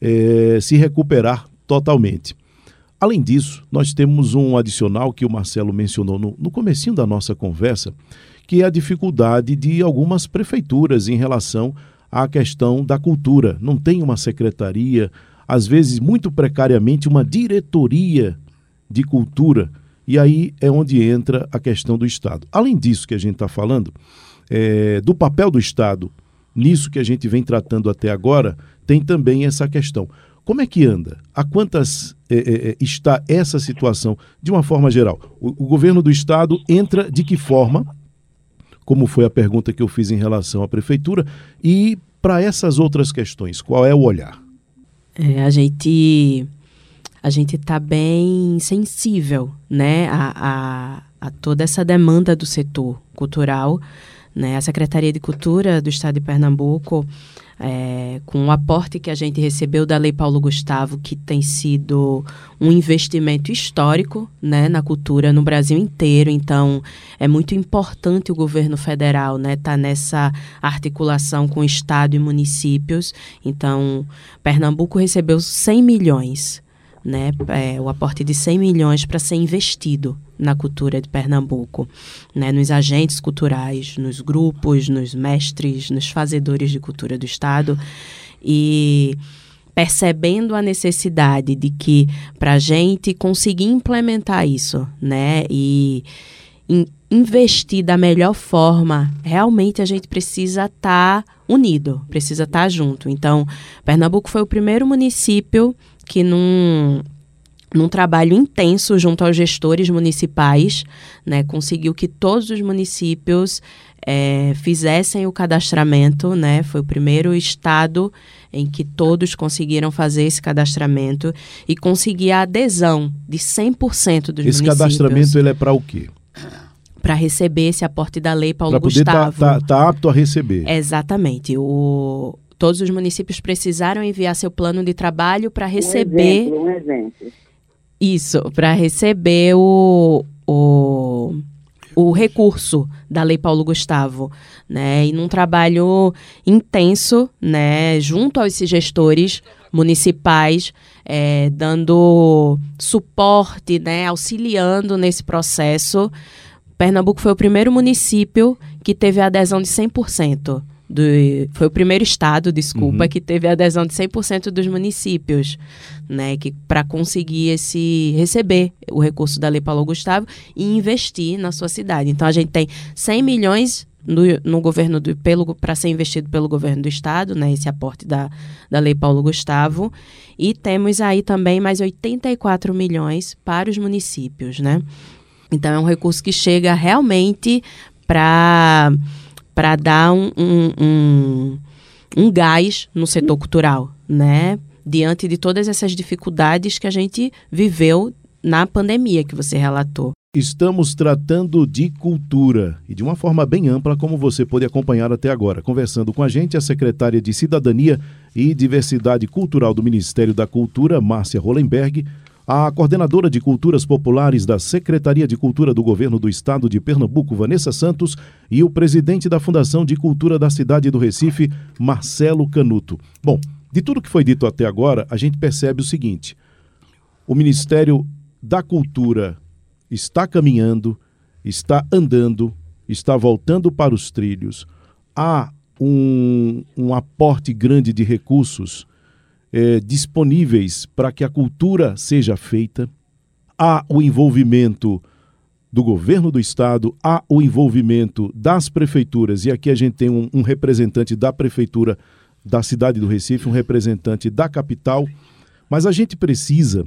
é, se recuperar totalmente. Além disso, nós temos um adicional que o Marcelo mencionou no, no comecinho da nossa conversa, que é a dificuldade de algumas prefeituras em relação à questão da cultura. Não tem uma secretaria, às vezes muito precariamente uma diretoria de cultura. E aí é onde entra a questão do Estado. Além disso que a gente está falando, é, do papel do Estado nisso que a gente vem tratando até agora, tem também essa questão. Como é que anda? A quantas é, é, está essa situação de uma forma geral? O, o, governo do estado entra de que forma? Como foi a pergunta que eu fiz em relação à prefeitura? E para essas outras questões, qual é o olhar? É, a gente a gente está bem sensível, né, a, a, a toda essa demanda do setor cultural, né? A Secretaria de Cultura do Estado de Pernambuco é, com o aporte que a gente recebeu da Lei Paulo Gustavo, que tem sido um investimento histórico né, na cultura no Brasil inteiro. Então, é muito importante o governo federal estar né, tá nessa articulação com Estado e municípios. Então, Pernambuco recebeu 100 milhões né, é, o aporte de 100 milhões para ser investido na cultura de Pernambuco, né, nos agentes culturais, nos grupos, nos mestres, nos fazedores de cultura do Estado. E percebendo a necessidade de que para a gente conseguir implementar isso, né, e in, investir da melhor forma, realmente a gente precisa estar tá unido, precisa estar tá junto. Então, Pernambuco foi o primeiro município que num, num trabalho intenso junto aos gestores municipais, né, conseguiu que todos os municípios é, fizessem o cadastramento, né, foi o primeiro estado em que todos conseguiram fazer esse cadastramento e conseguir a adesão de 100% dos esse municípios. Esse cadastramento ele é para o quê? para receber esse aporte da lei Paulo pra poder Gustavo. Tá, tá, tá apto a receber. Exatamente. O, todos os municípios precisaram enviar seu plano de trabalho para receber. Um exemplo, um exemplo. Isso, para receber o, o, o recurso da Lei Paulo Gustavo, né? E num trabalho intenso, né, junto aos gestores municipais, é, dando suporte, né, auxiliando nesse processo. Pernambuco foi o primeiro município que teve a adesão de 100% do, foi o primeiro estado, desculpa, uhum. que teve adesão de 100% dos municípios, né, que para conseguir esse receber o recurso da Lei Paulo Gustavo e investir na sua cidade. Então a gente tem 100 milhões no, no governo do pelo para ser investido pelo governo do estado, né, esse aporte da, da Lei Paulo Gustavo, e temos aí também mais 84 milhões para os municípios, né? Então é um recurso que chega realmente para para dar um, um, um, um gás no setor cultural, né? Diante de todas essas dificuldades que a gente viveu na pandemia que você relatou. Estamos tratando de cultura e de uma forma bem ampla, como você pôde acompanhar até agora. Conversando com a gente, a secretária de Cidadania e Diversidade Cultural do Ministério da Cultura, Márcia Hollenberg, a coordenadora de Culturas Populares da Secretaria de Cultura do Governo do Estado de Pernambuco, Vanessa Santos, e o presidente da Fundação de Cultura da cidade do Recife, Marcelo Canuto. Bom, de tudo que foi dito até agora, a gente percebe o seguinte: o Ministério da Cultura está caminhando, está andando, está voltando para os trilhos. Há um, um aporte grande de recursos é, disponíveis para que a cultura seja feita. Há o envolvimento do governo do estado, há o envolvimento das prefeituras, e aqui a gente tem um, um representante da prefeitura da cidade do Recife, um representante da capital, mas a gente precisa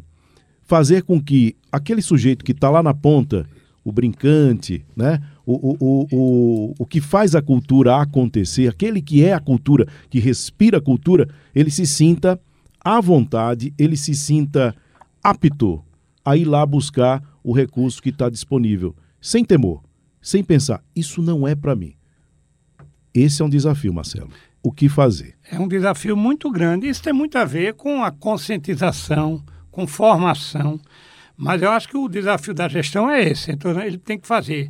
fazer com que aquele sujeito que está lá na ponta, o brincante, né? O, o, o, o, o que faz a cultura acontecer, aquele que é a cultura, que respira a cultura, ele se sinta à vontade, ele se sinta apto a ir lá buscar o recurso que está disponível, sem temor, sem pensar, isso não é para mim. Esse é um desafio, Marcelo. O que fazer? É um desafio muito grande. Isso tem muito a ver com a conscientização, com formação. Mas eu acho que o desafio da gestão é esse. Então, ele tem que fazer,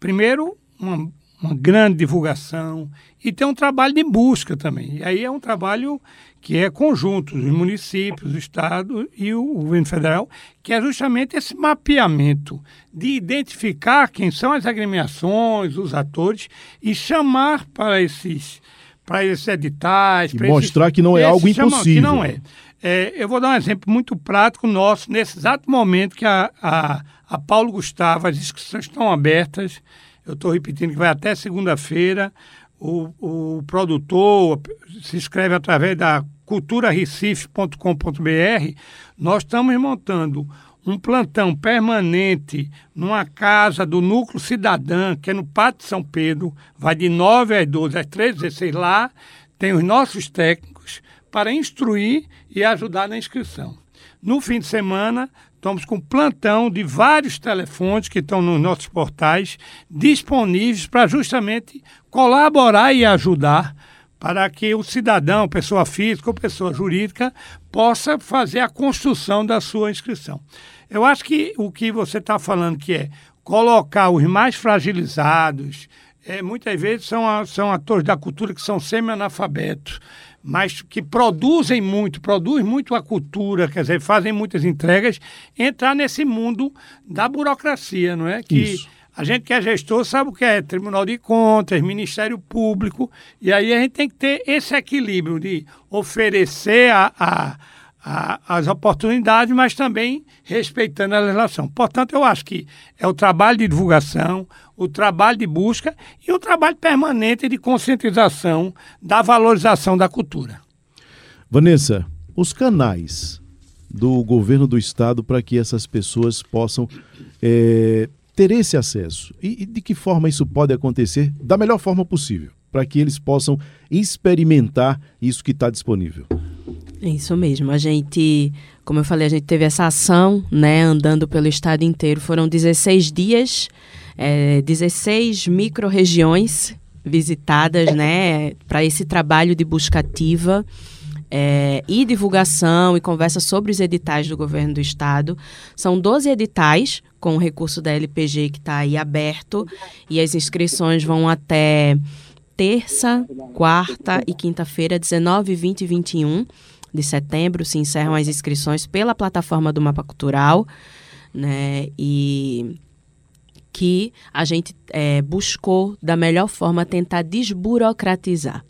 primeiro, uma, uma grande divulgação e ter um trabalho de busca também. E aí é um trabalho que é conjunto dos municípios, do Estado e o governo federal, que é justamente esse mapeamento de identificar quem são as agremiações, os atores e chamar para esses para esses editais. E mostrar esses, que não é algo impossível. que não é. É, eu vou dar um exemplo muito prático nosso, nesse exato momento que a, a, a Paulo Gustavo, as inscrições estão abertas, eu estou repetindo que vai até segunda-feira, o, o produtor se inscreve através da culturarecife.com.br, nós estamos montando um plantão permanente numa casa do Núcleo Cidadã, que é no Pátio São Pedro, vai de 9 às 12, às 13 16 lá, tem os nossos técnicos para instruir e ajudar na inscrição. No fim de semana, estamos com plantão de vários telefones que estão nos nossos portais disponíveis para justamente colaborar e ajudar para que o cidadão, pessoa física ou pessoa jurídica, possa fazer a construção da sua inscrição. Eu acho que o que você está falando que é colocar os mais fragilizados, é, muitas vezes são, são atores da cultura que são semi-analfabetos, mas que produzem muito, produzem muito a cultura, quer dizer, fazem muitas entregas, entrar nesse mundo da burocracia, não é? Que Isso. a gente que é gestor sabe o que é Tribunal de Contas, Ministério Público, e aí a gente tem que ter esse equilíbrio de oferecer a, a a, as oportunidades, mas também respeitando a legislação. Portanto, eu acho que é o trabalho de divulgação, o trabalho de busca e o trabalho permanente de conscientização da valorização da cultura. Vanessa, os canais do governo do estado para que essas pessoas possam é, ter esse acesso e, e de que forma isso pode acontecer da melhor forma possível para que eles possam experimentar isso que está disponível. É isso mesmo. A gente, como eu falei, a gente teve essa ação, né, andando pelo estado inteiro. Foram 16 dias, é, 16 micro-regiões visitadas, né, para esse trabalho de busca ativa. É, e divulgação e conversa sobre os editais do governo do estado. São 12 editais com o recurso da LPG que está aí aberto e as inscrições vão até terça, quarta e quinta-feira, 19, 20 e 21 de setembro se encerram as inscrições pela plataforma do Mapa Cultural, né? E que a gente é, buscou da melhor forma tentar desburocratizar,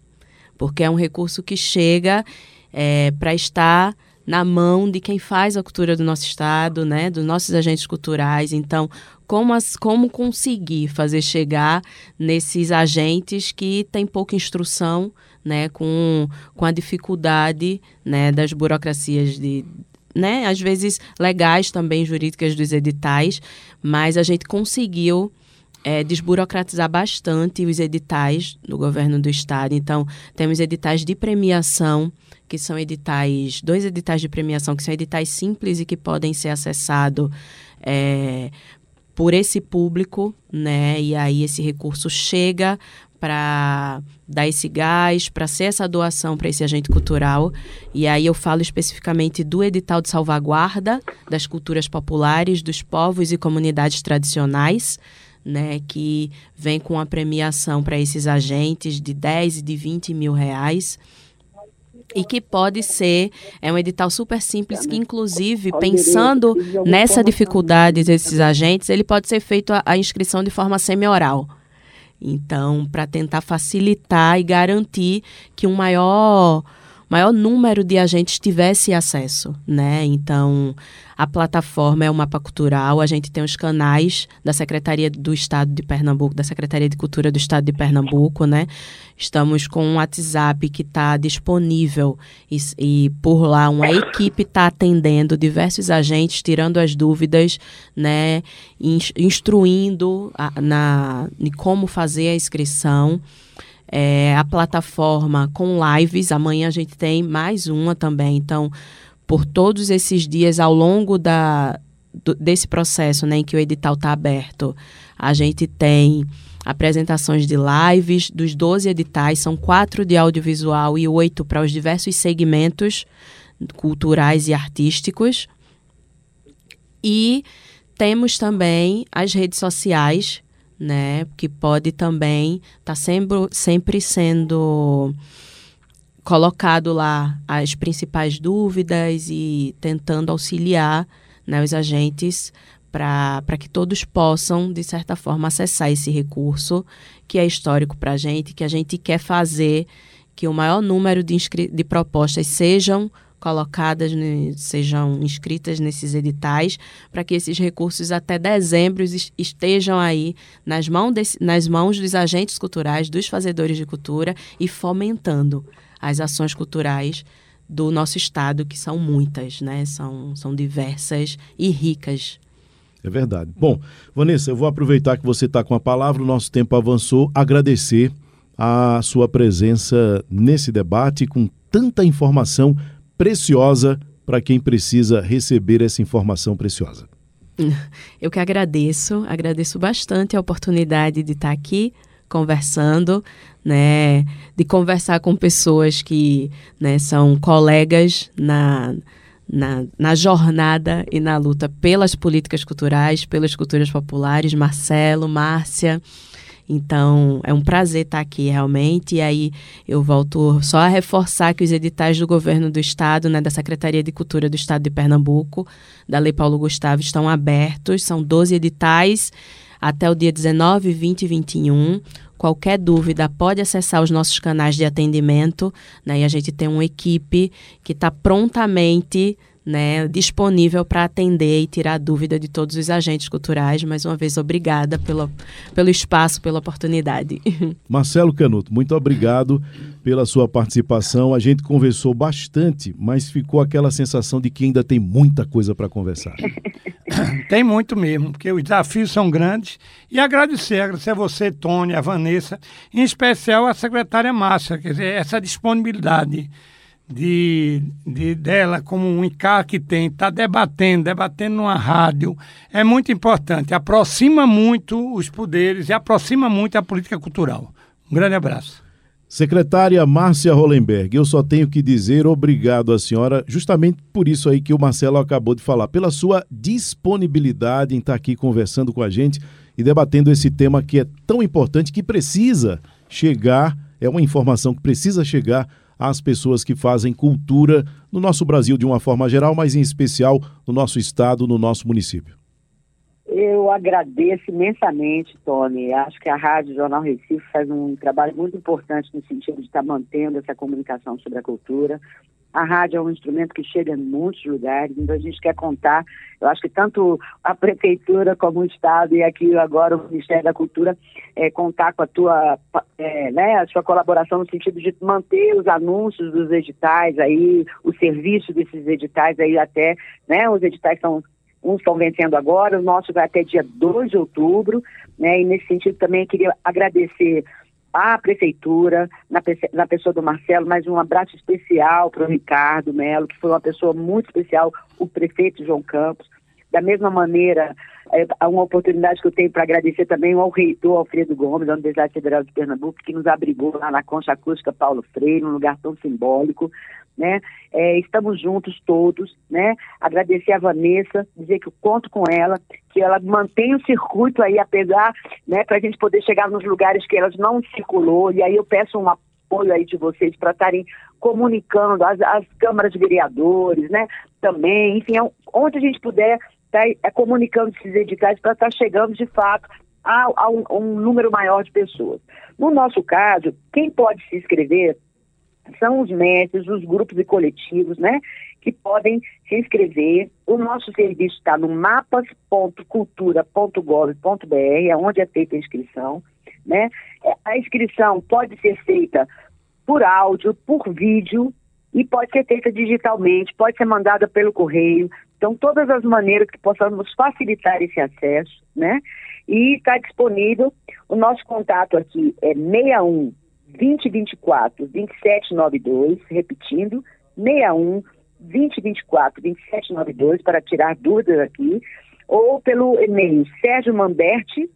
porque é um recurso que chega é, para estar na mão de quem faz a cultura do nosso estado, né, dos nossos agentes culturais. Então, como, as, como conseguir fazer chegar nesses agentes que têm pouca instrução, né, com, com a dificuldade né, das burocracias de, né, às vezes legais também jurídicas dos editais, mas a gente conseguiu é, desburocratizar bastante os editais do governo do estado. Então, temos editais de premiação, que são editais, dois editais de premiação, que são editais simples e que podem ser acessados é, por esse público, né? E aí esse recurso chega para dar esse gás, para ser essa doação para esse agente cultural. E aí eu falo especificamente do edital de salvaguarda das culturas populares, dos povos e comunidades tradicionais, né, que vem com a premiação para esses agentes de 10 e de 20 mil reais e que pode ser é um edital super simples que inclusive pensando nessa dificuldade desses agentes ele pode ser feito a, a inscrição de forma semi-oral então para tentar facilitar e garantir que um maior maior número de agentes tivesse acesso, né? Então, a plataforma é o Mapa Cultural, a gente tem os canais da Secretaria do Estado de Pernambuco, da Secretaria de Cultura do Estado de Pernambuco, né? Estamos com um WhatsApp que está disponível e, e, por lá uma equipe está atendendo diversos agentes, tirando as dúvidas, né? Instruindo a, na, de como fazer a inscrição é, a plataforma com lives. Amanhã a gente tem mais uma também. Então, por todos esses dias ao longo da, do, desse processo né, em que o edital está aberto, a gente tem apresentações de lives dos 12 editais, são quatro de audiovisual e oito para os diversos segmentos culturais e artísticos. E temos também as redes sociais né? Que pode também estar tá sempre, sempre sendo colocado lá as principais dúvidas e tentando auxiliar né, os agentes para que todos possam, de certa forma, acessar esse recurso que é histórico para a gente, que a gente quer fazer que o maior número de, de propostas sejam colocadas, sejam inscritas nesses editais, para que esses recursos até dezembro estejam aí nas, mão desse, nas mãos dos agentes culturais, dos fazedores de cultura e fomentando as ações culturais do nosso estado, que são muitas, né? São, são diversas e ricas. É verdade. Bom, Vanessa, eu vou aproveitar que você está com a palavra, o nosso tempo avançou, agradecer a sua presença nesse debate com tanta informação preciosa para quem precisa receber essa informação preciosa. Eu que agradeço, agradeço bastante a oportunidade de estar aqui conversando, né, de conversar com pessoas que né, são colegas na, na, na jornada e na luta pelas políticas culturais, pelas culturas populares, Marcelo, Márcia, então, é um prazer estar aqui realmente. E aí eu volto só a reforçar que os editais do governo do estado, né, da Secretaria de Cultura do Estado de Pernambuco, da Lei Paulo Gustavo, estão abertos. São 12 editais até o dia 19, 20 e 21. Qualquer dúvida pode acessar os nossos canais de atendimento, né? E a gente tem uma equipe que está prontamente né, disponível para atender e tirar dúvida de todos os agentes culturais. Mais uma vez, obrigada pelo, pelo espaço, pela oportunidade. Marcelo Canuto, muito obrigado pela sua participação. A gente conversou bastante, mas ficou aquela sensação de que ainda tem muita coisa para conversar. Tem muito mesmo, porque os desafios são grandes. E agradecer, agradecer a você, Tony, a Vanessa, em especial a secretária Márcia, quer dizer, essa disponibilidade de, de dela como um ICAR que tem, está debatendo, debatendo numa rádio, é muito importante. Aproxima muito os poderes e aproxima muito a política cultural. Um grande abraço. Secretária Márcia Hollenberg, eu só tenho que dizer obrigado à senhora, justamente por isso aí que o Marcelo acabou de falar, pela sua disponibilidade em estar aqui conversando com a gente e debatendo esse tema que é tão importante, que precisa chegar, é uma informação que precisa chegar às pessoas que fazem cultura no nosso Brasil de uma forma geral, mas em especial no nosso estado, no nosso município. Eu agradeço imensamente, Tony. Acho que a Rádio Jornal Recife faz um trabalho muito importante no sentido de estar mantendo essa comunicação sobre a cultura. A rádio é um instrumento que chega em muitos lugares, então a gente quer contar. Eu acho que tanto a prefeitura como o Estado e aqui agora o Ministério da Cultura é, contar com a tua, é, né, a sua colaboração no sentido de manter os anúncios dos editais aí, o serviço desses editais aí até, né, os editais são uns estão vencendo agora, o nosso vai até dia 2 de outubro, né? E nesse sentido também queria agradecer à prefeitura, na, na pessoa do Marcelo, mais um abraço especial para o Ricardo Melo, que foi uma pessoa muito especial, o prefeito João Campos. Da mesma maneira, é uma oportunidade que eu tenho para agradecer também ao reitor Alfredo Gomes, da Universidade Federal de Pernambuco, que nos abrigou lá na Concha Acústica Paulo Freire, um lugar tão simbólico né? É, estamos juntos todos, né? Agradecer a Vanessa, dizer que eu conto com ela, que ela mantém o circuito aí, apesar, né, para a gente poder chegar nos lugares que ela não circulou, e aí eu peço um apoio aí de vocês para estarem comunicando as, as câmaras de vereadores, né? Também, enfim, é onde a gente puder estar tá, é, comunicando esses editais para estar tá chegando de fato a, a, um, a um número maior de pessoas. No nosso caso, quem pode se inscrever são os mestres, os grupos e coletivos, né, que podem se inscrever. O nosso serviço está no mapas.cultura.gov.br, é onde é feita a inscrição, né? A inscrição pode ser feita por áudio, por vídeo e pode ser feita digitalmente, pode ser mandada pelo correio. Então, todas as maneiras que possamos facilitar esse acesso, né? E está disponível o nosso contato aqui é 61 2024 2792, repetindo, 61 2024 2792 para tirar dúvidas aqui, ou pelo e-mail sergiomamberte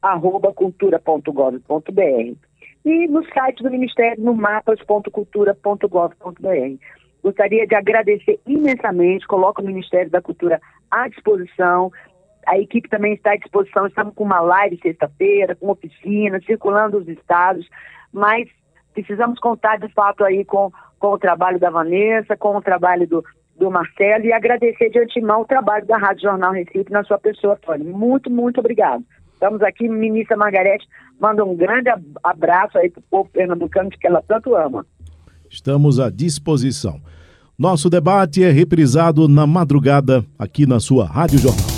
arroba cultura.gov.br e no site do Ministério no mapas.cultura.gov.br. Gostaria de agradecer imensamente, coloco o Ministério da Cultura à disposição, a equipe também está à disposição, estamos com uma live sexta-feira, com oficina, circulando os estados, mas precisamos contar de fato aí com, com o trabalho da Vanessa, com o trabalho do, do Marcelo e agradecer de antemão o trabalho da Rádio Jornal Recife na sua pessoa, Tony. Muito, muito obrigado. Estamos aqui, ministra Margarete, manda um grande abraço aí para o povo pernambucano que ela tanto ama. Estamos à disposição. Nosso debate é reprisado na madrugada aqui na sua Rádio Jornal.